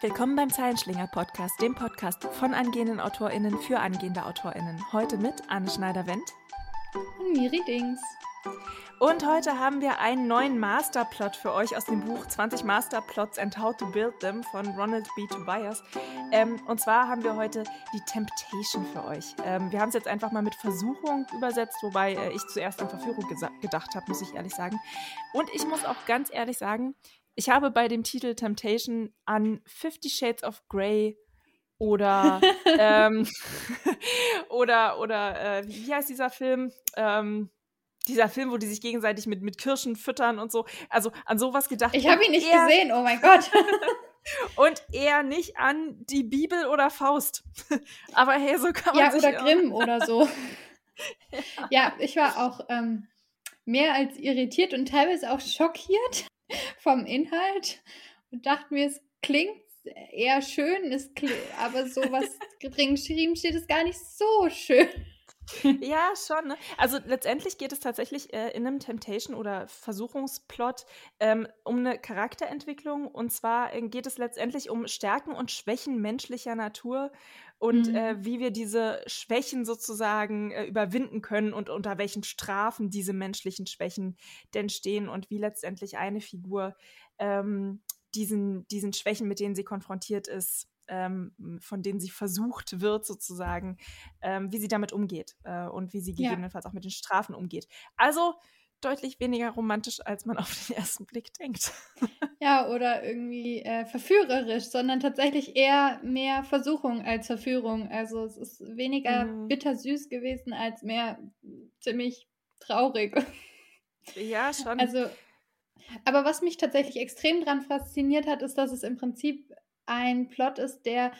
Willkommen beim Zeilenschlinger Podcast, dem Podcast von angehenden AutorInnen für angehende AutorInnen. Heute mit Anne Schneider-Wendt und Miri Dings. Und heute haben wir einen neuen Masterplot für euch aus dem Buch 20 Masterplots and How to Build Them von Ronald B. Tobias. Ähm, und zwar haben wir heute die Temptation für euch. Ähm, wir haben es jetzt einfach mal mit Versuchung übersetzt, wobei äh, ich zuerst an Verführung gedacht habe, muss ich ehrlich sagen. Und ich muss auch ganz ehrlich sagen, ich habe bei dem Titel Temptation an Fifty Shades of Grey oder ähm, oder oder äh, wie heißt dieser Film? Ähm, dieser Film, wo die sich gegenseitig mit, mit Kirschen füttern und so. Also an sowas gedacht. Ich habe ihn nicht eher, gesehen, oh mein Gott. und eher nicht an die Bibel oder Faust. Aber hey, so kann man Ja, oder Grimm oder so. ja. ja. ich war auch ähm, mehr als irritiert und teilweise auch schockiert vom Inhalt und dachte mir, es klingt eher schön, es aber so was drin geschrieben steht, ist gar nicht so schön. Ja, schon. Ne? Also letztendlich geht es tatsächlich äh, in einem Temptation- oder Versuchungsplot ähm, um eine Charakterentwicklung. Und zwar äh, geht es letztendlich um Stärken und Schwächen menschlicher Natur und mhm. äh, wie wir diese Schwächen sozusagen äh, überwinden können und unter welchen Strafen diese menschlichen Schwächen denn stehen und wie letztendlich eine Figur ähm, diesen, diesen Schwächen, mit denen sie konfrontiert ist, ähm, von denen sie versucht wird, sozusagen, ähm, wie sie damit umgeht äh, und wie sie gegebenenfalls ja. auch mit den Strafen umgeht. Also deutlich weniger romantisch, als man auf den ersten Blick denkt. Ja, oder irgendwie äh, verführerisch, sondern tatsächlich eher mehr Versuchung als Verführung. Also es ist weniger mhm. bittersüß gewesen als mehr ziemlich traurig. Ja, schon. Also, aber was mich tatsächlich extrem daran fasziniert hat, ist, dass es im Prinzip ein Plot ist, der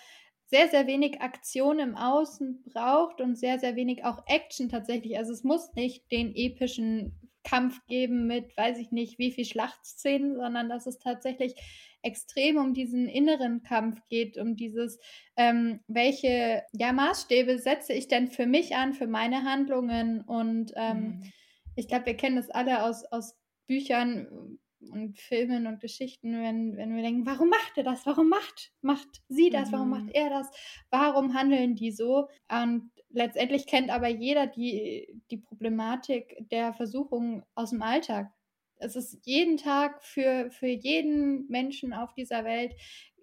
sehr, sehr wenig Aktion im Außen braucht und sehr, sehr wenig auch Action tatsächlich. Also es muss nicht den epischen Kampf geben mit, weiß ich nicht, wie viel Schlachtszenen, sondern dass es tatsächlich extrem um diesen inneren Kampf geht, um dieses, ähm, welche ja, Maßstäbe setze ich denn für mich an, für meine Handlungen. Und ähm, mhm. ich glaube, wir kennen das alle aus, aus Büchern, und Filmen und Geschichten, wenn, wenn wir denken, warum macht er das? Warum macht, macht sie das? Warum macht mhm. er das? Warum handeln die so? Und letztendlich kennt aber jeder die, die Problematik der Versuchung aus dem Alltag. Es ist jeden Tag für, für jeden Menschen auf dieser Welt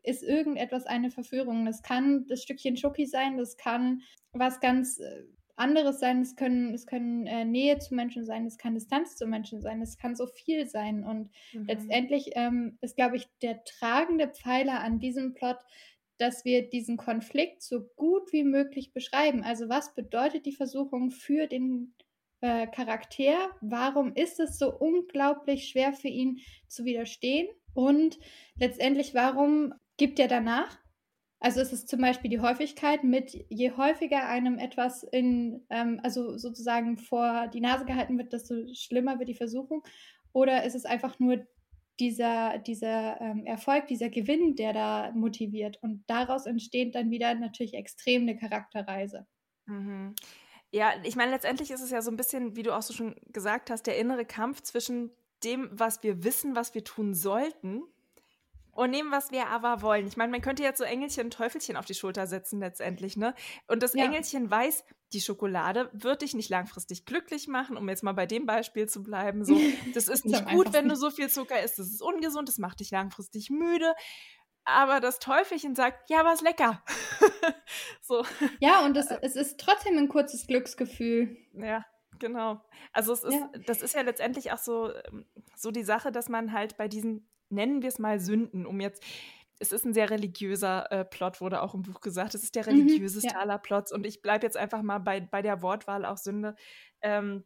ist irgendetwas eine Verführung. Das kann das Stückchen Schoki sein, das kann was ganz äh, anderes sein, es können, es können äh, Nähe zu Menschen sein, es kann Distanz zu Menschen sein, es kann so viel sein. Und mhm. letztendlich ähm, ist, glaube ich, der tragende Pfeiler an diesem Plot, dass wir diesen Konflikt so gut wie möglich beschreiben. Also was bedeutet die Versuchung für den äh, Charakter? Warum ist es so unglaublich schwer für ihn zu widerstehen? Und letztendlich, warum gibt er danach? Also ist es zum Beispiel die Häufigkeit mit, je häufiger einem etwas in, ähm, also sozusagen vor die Nase gehalten wird, desto schlimmer wird die Versuchung. Oder ist es einfach nur dieser, dieser ähm, Erfolg, dieser Gewinn, der da motiviert. Und daraus entsteht dann wieder natürlich extrem eine Charakterreise. Mhm. Ja, ich meine, letztendlich ist es ja so ein bisschen, wie du auch so schon gesagt hast, der innere Kampf zwischen dem, was wir wissen, was wir tun sollten, und nehmen, was wir aber wollen. Ich meine, man könnte jetzt so Engelchen und Teufelchen auf die Schulter setzen letztendlich, ne? Und das ja. Engelchen weiß, die Schokolade wird dich nicht langfristig glücklich machen, um jetzt mal bei dem Beispiel zu bleiben. So, das ist nicht gut, wenn du so viel Zucker isst. Das ist ungesund, das macht dich langfristig müde. Aber das Teufelchen sagt, ja, was lecker. so. Ja, und das, es ist trotzdem ein kurzes Glücksgefühl. Ja, genau. Also es ist, ja. das ist ja letztendlich auch so, ähm, so die Sache, dass man halt bei diesen nennen wir es mal Sünden, um jetzt es ist ein sehr religiöser äh, Plot, wurde auch im Buch gesagt. Es ist der religiöseste mhm, ja. aller Plots. Und ich bleibe jetzt einfach mal bei, bei der Wortwahl auch Sünde. Ähm,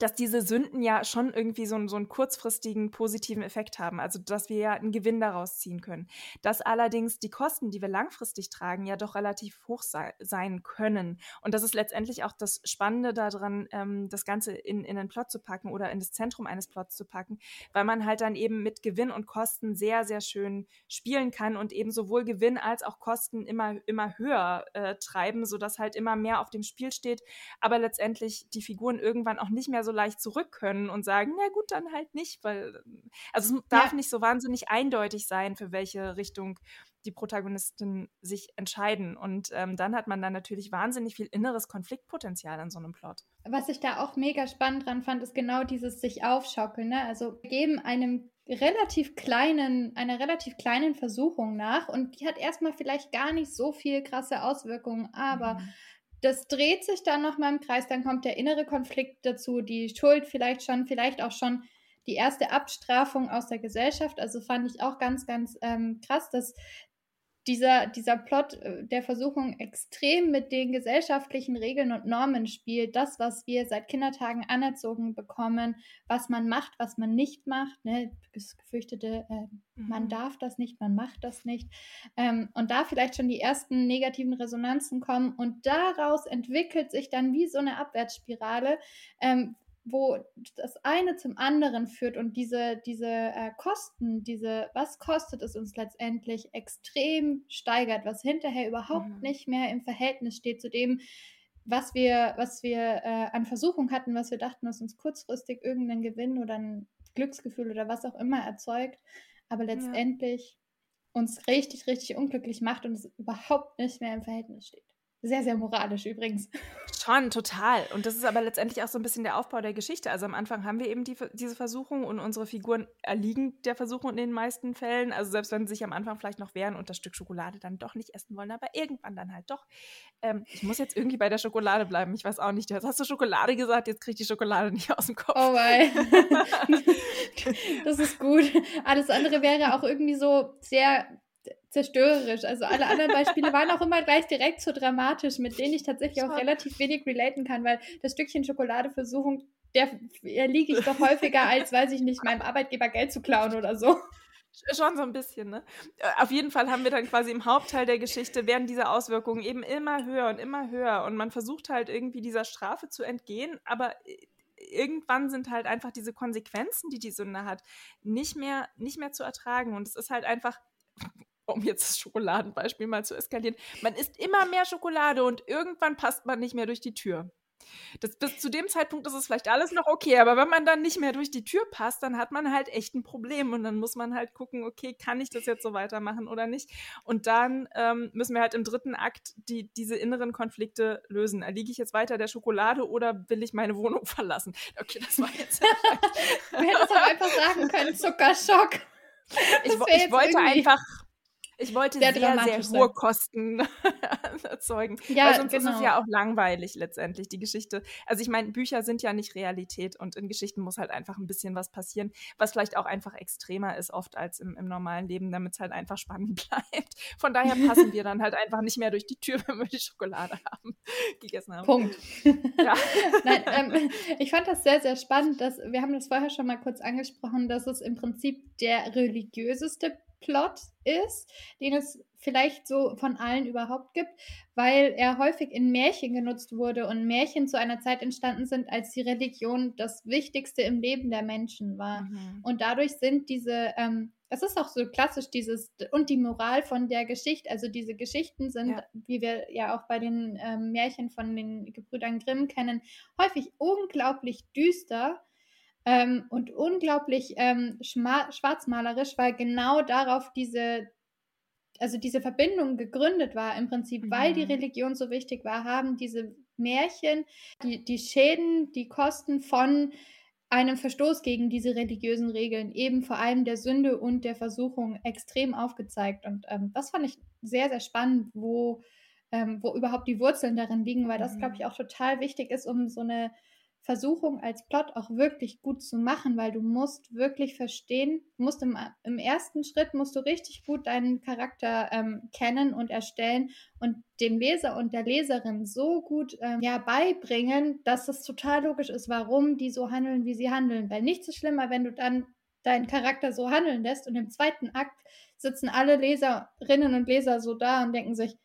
dass diese Sünden ja schon irgendwie so, so einen kurzfristigen positiven Effekt haben, also dass wir ja einen Gewinn daraus ziehen können. Dass allerdings die Kosten, die wir langfristig tragen, ja doch relativ hoch sei, sein können. Und das ist letztendlich auch das Spannende daran, ähm, das Ganze in, in einen Plot zu packen oder in das Zentrum eines Plots zu packen, weil man halt dann eben mit Gewinn und Kosten sehr, sehr schön spielen kann und eben sowohl Gewinn als auch Kosten immer, immer höher äh, treiben, sodass halt immer mehr auf dem Spiel steht, aber letztendlich die Figuren irgendwann auch nicht mehr so so leicht zurück können und sagen, na gut, dann halt nicht, weil also es darf ja. nicht so wahnsinnig eindeutig sein, für welche Richtung die Protagonisten sich entscheiden. Und ähm, dann hat man dann natürlich wahnsinnig viel inneres Konfliktpotenzial an so einem Plot. Was ich da auch mega spannend dran fand, ist genau dieses sich aufschaukeln. Ne? Also geben einem relativ kleinen, einer relativ kleinen Versuchung nach und die hat erstmal vielleicht gar nicht so viel krasse Auswirkungen, aber mhm. Das dreht sich dann nochmal im Kreis, dann kommt der innere Konflikt dazu, die Schuld vielleicht schon, vielleicht auch schon die erste Abstrafung aus der Gesellschaft. Also fand ich auch ganz, ganz ähm, krass, dass dieser, dieser Plot äh, der Versuchung extrem mit den gesellschaftlichen Regeln und Normen spielt. Das, was wir seit Kindertagen anerzogen bekommen, was man macht, was man nicht macht. Ne? Das gefürchtete, äh, mhm. man darf das nicht, man macht das nicht. Ähm, und da vielleicht schon die ersten negativen Resonanzen kommen. Und daraus entwickelt sich dann wie so eine Abwärtsspirale, ähm, wo das eine zum anderen führt und diese, diese äh, Kosten, diese, was kostet es uns letztendlich, extrem steigert, was hinterher überhaupt mhm. nicht mehr im Verhältnis steht zu dem, was wir, was wir äh, an Versuchung hatten, was wir dachten, was uns kurzfristig irgendeinen Gewinn oder ein Glücksgefühl oder was auch immer erzeugt, aber letztendlich ja. uns richtig, richtig unglücklich macht und es überhaupt nicht mehr im Verhältnis steht. Sehr, sehr moralisch übrigens. Schon, total. Und das ist aber letztendlich auch so ein bisschen der Aufbau der Geschichte. Also am Anfang haben wir eben die, diese Versuchung und unsere Figuren erliegen der Versuchung in den meisten Fällen. Also selbst wenn sie sich am Anfang vielleicht noch wehren und das Stück Schokolade dann doch nicht essen wollen, aber irgendwann dann halt doch. Ähm, ich muss jetzt irgendwie bei der Schokolade bleiben. Ich weiß auch nicht. Jetzt hast du Schokolade gesagt, jetzt kriege ich die Schokolade nicht aus dem Kopf. Oh wei. das ist gut. Alles andere wäre auch irgendwie so sehr zerstörerisch. Also alle anderen Beispiele waren auch immer gleich direkt so dramatisch, mit denen ich tatsächlich auch relativ wenig relaten kann, weil das Stückchen Schokoladeversuchung, der liege ich doch häufiger, als weiß ich nicht, meinem Arbeitgeber Geld zu klauen oder so. Schon so ein bisschen, ne? Äh, auf jeden Fall haben wir dann quasi im Hauptteil der Geschichte, werden diese Auswirkungen eben immer höher und immer höher. Und man versucht halt irgendwie dieser Strafe zu entgehen, aber äh, irgendwann sind halt einfach diese Konsequenzen, die die Sünde hat, nicht mehr, nicht mehr zu ertragen. Und es ist halt einfach um jetzt das Schokoladenbeispiel mal zu eskalieren, man isst immer mehr Schokolade und irgendwann passt man nicht mehr durch die Tür. Das, bis zu dem Zeitpunkt ist es vielleicht alles noch okay, aber wenn man dann nicht mehr durch die Tür passt, dann hat man halt echt ein Problem und dann muss man halt gucken, okay, kann ich das jetzt so weitermachen oder nicht? Und dann ähm, müssen wir halt im dritten Akt die, diese inneren Konflikte lösen. Erliege ich jetzt weiter der Schokolade oder will ich meine Wohnung verlassen? Okay, das war jetzt. du hättest auch einfach sagen können, Zuckerschock. Ich, ich wollte einfach ich wollte sehr, sehr, sehr hohe Kosten erzeugen. Ja, Weil sonst genau. ist es genau. ja auch langweilig letztendlich, die Geschichte. Also ich meine, Bücher sind ja nicht Realität und in Geschichten muss halt einfach ein bisschen was passieren, was vielleicht auch einfach extremer ist oft als im, im normalen Leben, damit es halt einfach spannend bleibt. Von daher passen wir dann halt einfach nicht mehr durch die Tür, wenn wir die Schokolade haben, gegessen haben. Punkt. Ja. Nein, ähm, ich fand das sehr, sehr spannend, dass wir haben das vorher schon mal kurz angesprochen, dass es im Prinzip der religiöseste Plot ist, den es vielleicht so von allen überhaupt gibt, weil er häufig in Märchen genutzt wurde und Märchen zu einer Zeit entstanden sind, als die Religion das Wichtigste im Leben der Menschen war. Mhm. Und dadurch sind diese, ähm, das ist auch so klassisch, dieses und die Moral von der Geschichte, also diese Geschichten sind, ja. wie wir ja auch bei den ähm, Märchen von den Gebrüdern Grimm kennen, häufig unglaublich düster ähm, und unglaublich ähm, schwarzmalerisch, weil genau darauf diese, also diese Verbindung gegründet war im Prinzip, mhm. weil die mhm. Religion so wichtig war, haben diese Märchen die, die Schäden, die Kosten von einem Verstoß gegen diese religiösen Regeln, eben vor allem der Sünde und der Versuchung, extrem aufgezeigt. Und ähm, das fand ich sehr, sehr spannend, wo, ähm, wo überhaupt die Wurzeln darin liegen, weil das, glaube mhm. ich, auch total wichtig ist, um so eine Versuchung als Plot auch wirklich gut zu machen, weil du musst wirklich verstehen, musst im, im ersten Schritt musst du richtig gut deinen Charakter ähm, kennen und erstellen und dem Leser und der Leserin so gut ähm, ja beibringen, dass es total logisch ist, warum die so handeln, wie sie handeln. Weil nichts ist schlimmer, wenn du dann deinen Charakter so handeln lässt und im zweiten Akt sitzen alle Leserinnen und Leser so da und denken sich,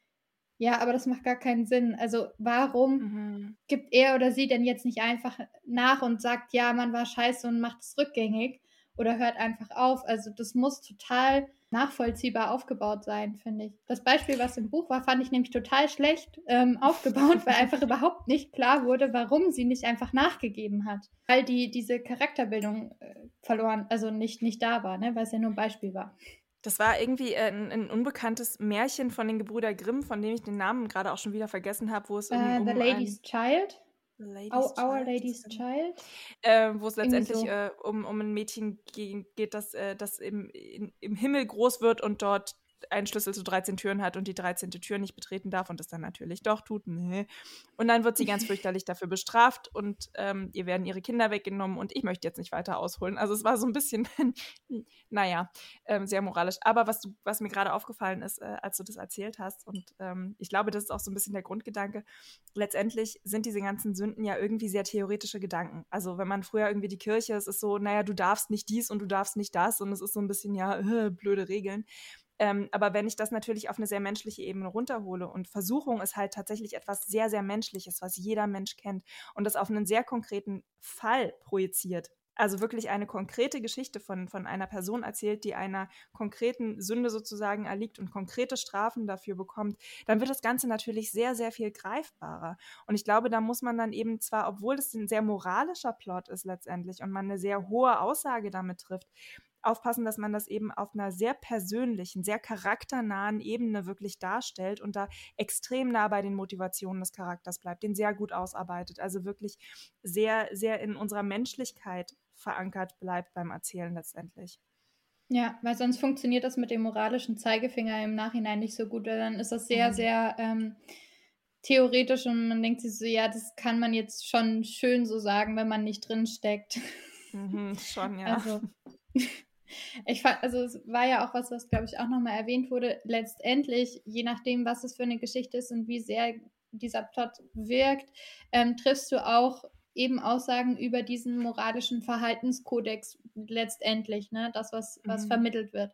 ja, aber das macht gar keinen Sinn. Also warum mhm. gibt er oder sie denn jetzt nicht einfach nach und sagt, ja, man war scheiße und macht es rückgängig oder hört einfach auf? Also das muss total nachvollziehbar aufgebaut sein, finde ich. Das Beispiel, was im Buch war, fand ich nämlich total schlecht ähm, aufgebaut, weil einfach überhaupt nicht klar wurde, warum sie nicht einfach nachgegeben hat. Weil die diese Charakterbildung äh, verloren, also nicht, nicht da war, ne? weil es ja nur ein Beispiel war. Das war irgendwie äh, ein, ein, unbekanntes Märchen von den Gebrüder Grimm, von dem ich den Namen gerade auch schon wieder vergessen habe, wo es um, uh, um The Lady's Child. Ladies Our, Our Lady's Child. Äh, wo es letztendlich so. äh, um, um ein Mädchen geht, das, äh, das im, in, im Himmel groß wird und dort einen Schlüssel zu 13 Türen hat und die 13. Tür nicht betreten darf und es dann natürlich doch tut. Nee. Und dann wird sie ganz fürchterlich dafür bestraft und ähm, ihr werden ihre Kinder weggenommen und ich möchte jetzt nicht weiter ausholen. Also es war so ein bisschen, naja, ähm, sehr moralisch. Aber was, du, was mir gerade aufgefallen ist, äh, als du das erzählt hast und ähm, ich glaube, das ist auch so ein bisschen der Grundgedanke, letztendlich sind diese ganzen Sünden ja irgendwie sehr theoretische Gedanken. Also wenn man früher irgendwie die Kirche, es ist so, naja, du darfst nicht dies und du darfst nicht das und es ist so ein bisschen, ja, äh, blöde Regeln. Ähm, aber wenn ich das natürlich auf eine sehr menschliche Ebene runterhole und Versuchung ist halt tatsächlich etwas sehr, sehr Menschliches, was jeder Mensch kennt und das auf einen sehr konkreten Fall projiziert, also wirklich eine konkrete Geschichte von, von einer Person erzählt, die einer konkreten Sünde sozusagen erliegt und konkrete Strafen dafür bekommt, dann wird das Ganze natürlich sehr, sehr viel greifbarer. Und ich glaube, da muss man dann eben zwar, obwohl es ein sehr moralischer Plot ist letztendlich und man eine sehr hohe Aussage damit trifft, aufpassen, dass man das eben auf einer sehr persönlichen, sehr charakternahen Ebene wirklich darstellt und da extrem nah bei den Motivationen des Charakters bleibt, den sehr gut ausarbeitet, also wirklich sehr, sehr in unserer Menschlichkeit verankert bleibt beim Erzählen letztendlich. Ja, weil sonst funktioniert das mit dem moralischen Zeigefinger im Nachhinein nicht so gut, weil dann ist das sehr, mhm. sehr ähm, theoretisch und man denkt sich so, ja, das kann man jetzt schon schön so sagen, wenn man nicht drin steckt. Mhm, schon, ja. Also, Ich fand, also es war ja auch was, was glaube ich auch nochmal erwähnt wurde. Letztendlich, je nachdem, was es für eine Geschichte ist und wie sehr dieser Plot wirkt, ähm, triffst du auch eben Aussagen über diesen moralischen Verhaltenskodex letztendlich, ne? Das, was, was mhm. vermittelt wird.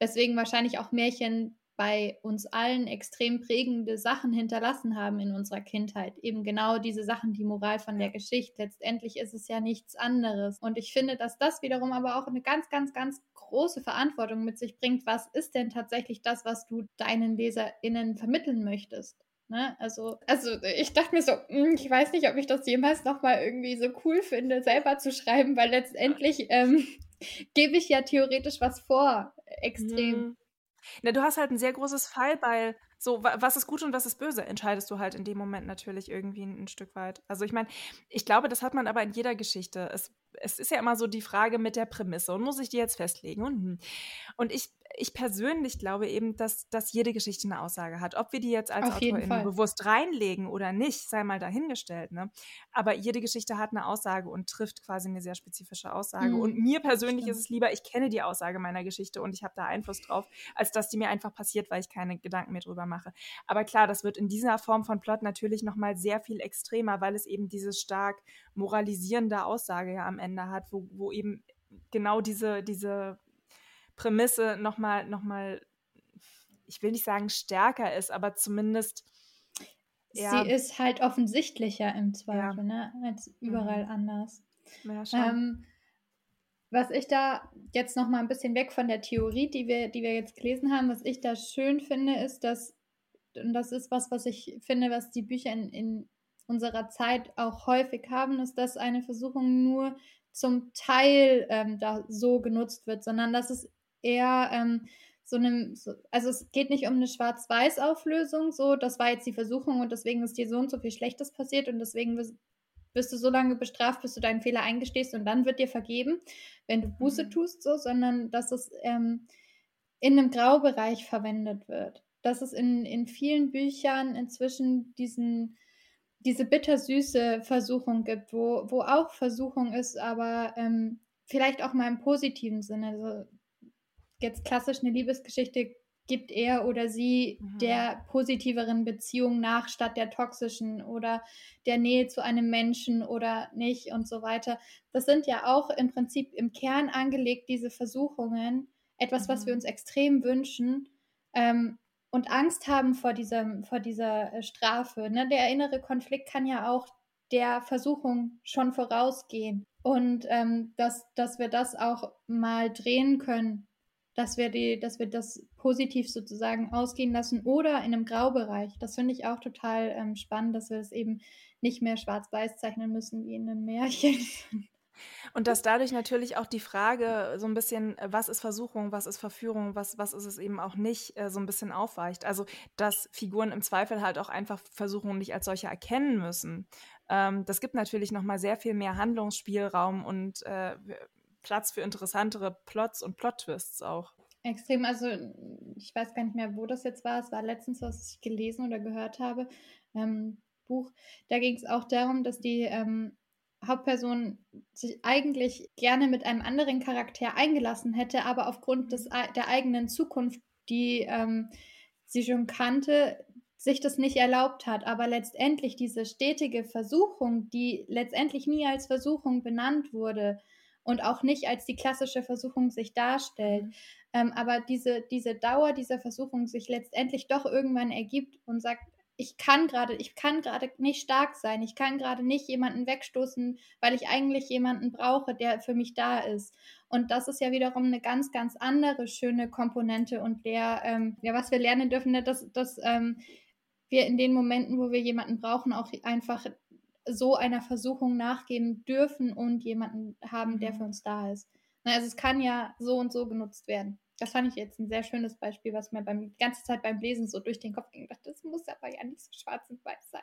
Deswegen wahrscheinlich auch Märchen bei uns allen extrem prägende Sachen hinterlassen haben in unserer Kindheit. Eben genau diese Sachen, die Moral von der Geschichte. Letztendlich ist es ja nichts anderes. Und ich finde, dass das wiederum aber auch eine ganz, ganz, ganz große Verantwortung mit sich bringt. Was ist denn tatsächlich das, was du deinen LeserInnen vermitteln möchtest? Ne? Also, also ich dachte mir so, hm, ich weiß nicht, ob ich das jemals nochmal irgendwie so cool finde, selber zu schreiben, weil letztendlich ähm, gebe ich ja theoretisch was vor, extrem. Mhm. Na, du hast halt ein sehr großes Fallbeil. So, was ist gut und was ist böse, entscheidest du halt in dem Moment natürlich irgendwie ein, ein Stück weit. Also ich meine, ich glaube, das hat man aber in jeder Geschichte. Es, es ist ja immer so die Frage mit der Prämisse und muss ich die jetzt festlegen? Und, hm. und ich, ich persönlich glaube eben, dass, dass jede Geschichte eine Aussage hat. Ob wir die jetzt als AutorInnen bewusst reinlegen oder nicht, sei mal dahingestellt. Ne? Aber jede Geschichte hat eine Aussage und trifft quasi eine sehr spezifische Aussage. Mhm. Und mir persönlich ist es lieber, ich kenne die Aussage meiner Geschichte und ich habe da Einfluss drauf, als dass die mir einfach passiert, weil ich keine Gedanken mehr drüber mache. Aber klar, das wird in dieser Form von Plot natürlich nochmal sehr viel extremer, weil es eben diese stark moralisierende Aussage ja am Ende hat, wo, wo eben genau diese, diese Prämisse nochmal, noch mal, ich will nicht sagen stärker ist, aber zumindest. Ja, Sie ist halt offensichtlicher im Zweifel, ja. ne, als überall mhm. anders. Ja, schon. Ähm, was ich da jetzt noch mal ein bisschen weg von der Theorie, die wir, die wir jetzt gelesen haben, was ich da schön finde, ist, dass, und das ist was, was ich finde, was die Bücher in, in unserer Zeit auch häufig haben, ist, dass eine Versuchung nur zum Teil ähm, da so genutzt wird, sondern dass es eher ähm, so einem, so, also es geht nicht um eine Schwarz-Weiß-Auflösung, so, das war jetzt die Versuchung und deswegen ist dir so und so viel Schlechtes passiert und deswegen wirst, du so lange bestraft, bis du deinen Fehler eingestehst und dann wird dir vergeben, wenn du Buße mhm. tust, so, sondern dass es ähm, in einem Graubereich verwendet wird. Dass es in, in vielen Büchern inzwischen diesen, diese bittersüße Versuchung gibt, wo, wo auch Versuchung ist, aber ähm, vielleicht auch mal im positiven Sinne. Also jetzt klassisch eine Liebesgeschichte gibt er oder sie mhm. der positiveren Beziehung nach statt der toxischen oder der Nähe zu einem Menschen oder nicht und so weiter. Das sind ja auch im Prinzip im Kern angelegt, diese Versuchungen, etwas, mhm. was wir uns extrem wünschen ähm, und Angst haben vor, diesem, vor dieser äh, Strafe. Ne? Der innere Konflikt kann ja auch der Versuchung schon vorausgehen und ähm, dass, dass wir das auch mal drehen können dass wir, die, dass wir das positiv sozusagen ausgehen lassen oder in einem Graubereich. Das finde ich auch total ähm, spannend, dass wir das eben nicht mehr schwarz-weiß zeichnen müssen wie in einem Märchen. Und dass dadurch natürlich auch die Frage so ein bisschen, äh, was ist Versuchung, was ist Verführung, was, was ist es eben auch nicht, äh, so ein bisschen aufweicht. Also, dass Figuren im Zweifel halt auch einfach Versuchungen nicht als solche erkennen müssen. Ähm, das gibt natürlich nochmal sehr viel mehr Handlungsspielraum und äh, Platz für interessantere Plots und Plot-Twists auch. Extrem, also ich weiß gar nicht mehr, wo das jetzt war. Es war letztens, was ich gelesen oder gehört habe, ähm, Buch. Da ging es auch darum, dass die ähm, Hauptperson sich eigentlich gerne mit einem anderen Charakter eingelassen hätte, aber aufgrund des, der eigenen Zukunft, die ähm, sie schon kannte, sich das nicht erlaubt hat. Aber letztendlich diese stetige Versuchung, die letztendlich nie als Versuchung benannt wurde und auch nicht als die klassische Versuchung sich darstellt, mhm. ähm, aber diese, diese Dauer dieser Versuchung sich letztendlich doch irgendwann ergibt und sagt, ich kann gerade, ich kann gerade nicht stark sein. Ich kann gerade nicht jemanden wegstoßen, weil ich eigentlich jemanden brauche, der für mich da ist. Und das ist ja wiederum eine ganz, ganz andere schöne Komponente und der, ähm, ja, was wir lernen dürfen, ne, dass, dass ähm, wir in den Momenten, wo wir jemanden brauchen, auch einfach so einer Versuchung nachgeben dürfen und jemanden haben, der mhm. für uns da ist. Also es kann ja so und so genutzt werden. Das fand ich jetzt ein sehr schönes Beispiel, was mir beim, die ganze Zeit beim Lesen so durch den Kopf ging. Ich dachte, das muss aber ja nicht so schwarz und weiß sein.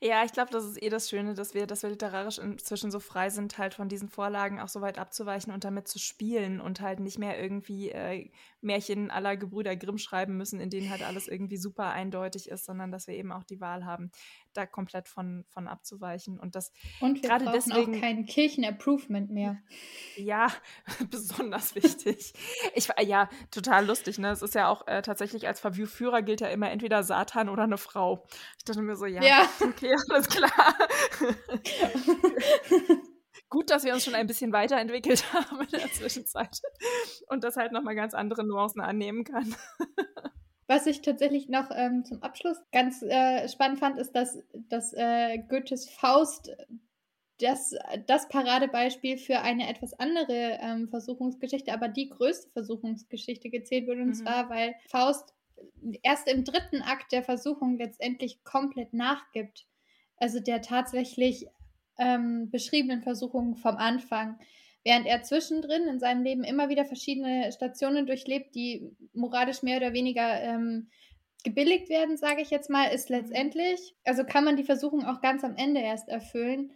Ja, ich glaube, das ist eh das Schöne, dass wir, dass wir literarisch inzwischen so frei sind, halt von diesen Vorlagen auch so weit abzuweichen und damit zu spielen und halt nicht mehr irgendwie äh, Märchen aller Gebrüder Grimm schreiben müssen, in denen halt alles irgendwie super eindeutig ist, sondern dass wir eben auch die Wahl haben, da komplett von, von abzuweichen. Und das und wir gerade deswegen auch kein Kirchen-Approvement mehr. Ja, besonders wichtig. Ich ja total lustig. Ne, es ist ja auch äh, tatsächlich als Verführer gilt ja immer entweder Satan oder eine Frau. Ich dachte mir so, ja, ja. okay, alles klar. Gut, dass wir uns schon ein bisschen weiterentwickelt haben in der Zwischenzeit und das halt nochmal ganz andere Nuancen annehmen kann. Was ich tatsächlich noch ähm, zum Abschluss ganz äh, spannend fand, ist, dass, dass äh, Goethes Faust das, das Paradebeispiel für eine etwas andere ähm, Versuchungsgeschichte, aber die größte Versuchungsgeschichte gezählt wird. Und mhm. zwar, weil Faust erst im dritten Akt der Versuchung letztendlich komplett nachgibt. Also der tatsächlich ähm, beschriebenen Versuchungen vom Anfang während er zwischendrin in seinem Leben immer wieder verschiedene Stationen durchlebt, die moralisch mehr oder weniger ähm, gebilligt werden, sage ich jetzt mal, ist mhm. letztendlich, also kann man die Versuchung auch ganz am Ende erst erfüllen,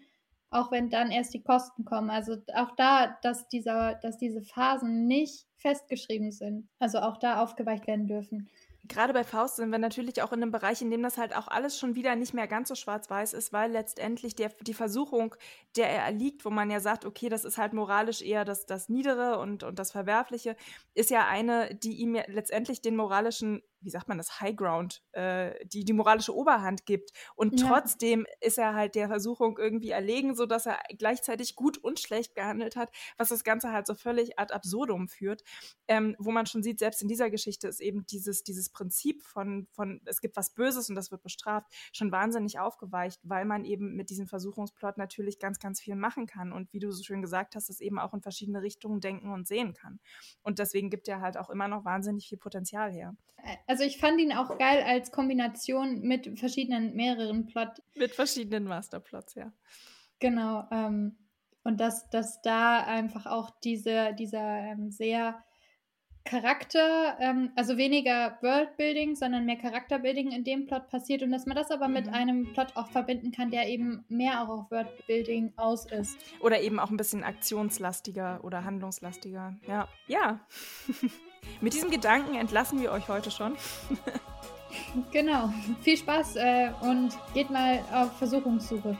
auch wenn dann erst die Kosten kommen. Also auch da, dass, dieser, dass diese Phasen nicht festgeschrieben sind, also auch da aufgeweicht werden dürfen gerade bei Faust sind wir natürlich auch in einem Bereich, in dem das halt auch alles schon wieder nicht mehr ganz so schwarz-weiß ist, weil letztendlich der, die Versuchung, der er erliegt, wo man ja sagt, okay, das ist halt moralisch eher das, das Niedere und, und das Verwerfliche, ist ja eine, die ihm ja letztendlich den moralischen wie sagt man das, High Ground, äh, die die moralische Oberhand gibt. Und ja. trotzdem ist er halt der Versuchung irgendwie erlegen, sodass er gleichzeitig gut und schlecht gehandelt hat, was das Ganze halt so völlig ad absurdum führt. Ähm, wo man schon sieht, selbst in dieser Geschichte ist eben dieses, dieses Prinzip von, von, es gibt was Böses und das wird bestraft, schon wahnsinnig aufgeweicht, weil man eben mit diesem Versuchungsplot natürlich ganz, ganz viel machen kann. Und wie du so schön gesagt hast, das eben auch in verschiedene Richtungen denken und sehen kann. Und deswegen gibt er halt auch immer noch wahnsinnig viel Potenzial her. Also ich fand ihn auch geil als Kombination mit verschiedenen, mehreren Plot. Mit verschiedenen Masterplots, ja. Genau. Ähm, und dass, dass da einfach auch diese, dieser ähm, sehr Charakter, ähm, also weniger Worldbuilding, sondern mehr Charakterbuilding in dem Plot passiert und dass man das aber mhm. mit einem Plot auch verbinden kann, der eben mehr auch auf Worldbuilding aus ist. Oder eben auch ein bisschen aktionslastiger oder handlungslastiger. Ja. Ja. Mit diesem Gedanken entlassen wir euch heute schon. genau. Viel Spaß äh, und geht mal auf Versuchungssuche.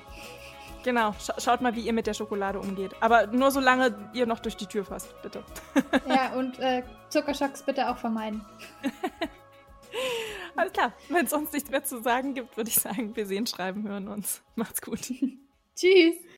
Genau, Sch schaut mal, wie ihr mit der Schokolade umgeht. Aber nur solange ihr noch durch die Tür fasst, bitte. ja, und äh, Zuckerschocks bitte auch vermeiden. Alles klar, wenn es sonst nichts mehr zu sagen gibt, würde ich sagen, wir sehen, schreiben, hören uns. Macht's gut. Tschüss.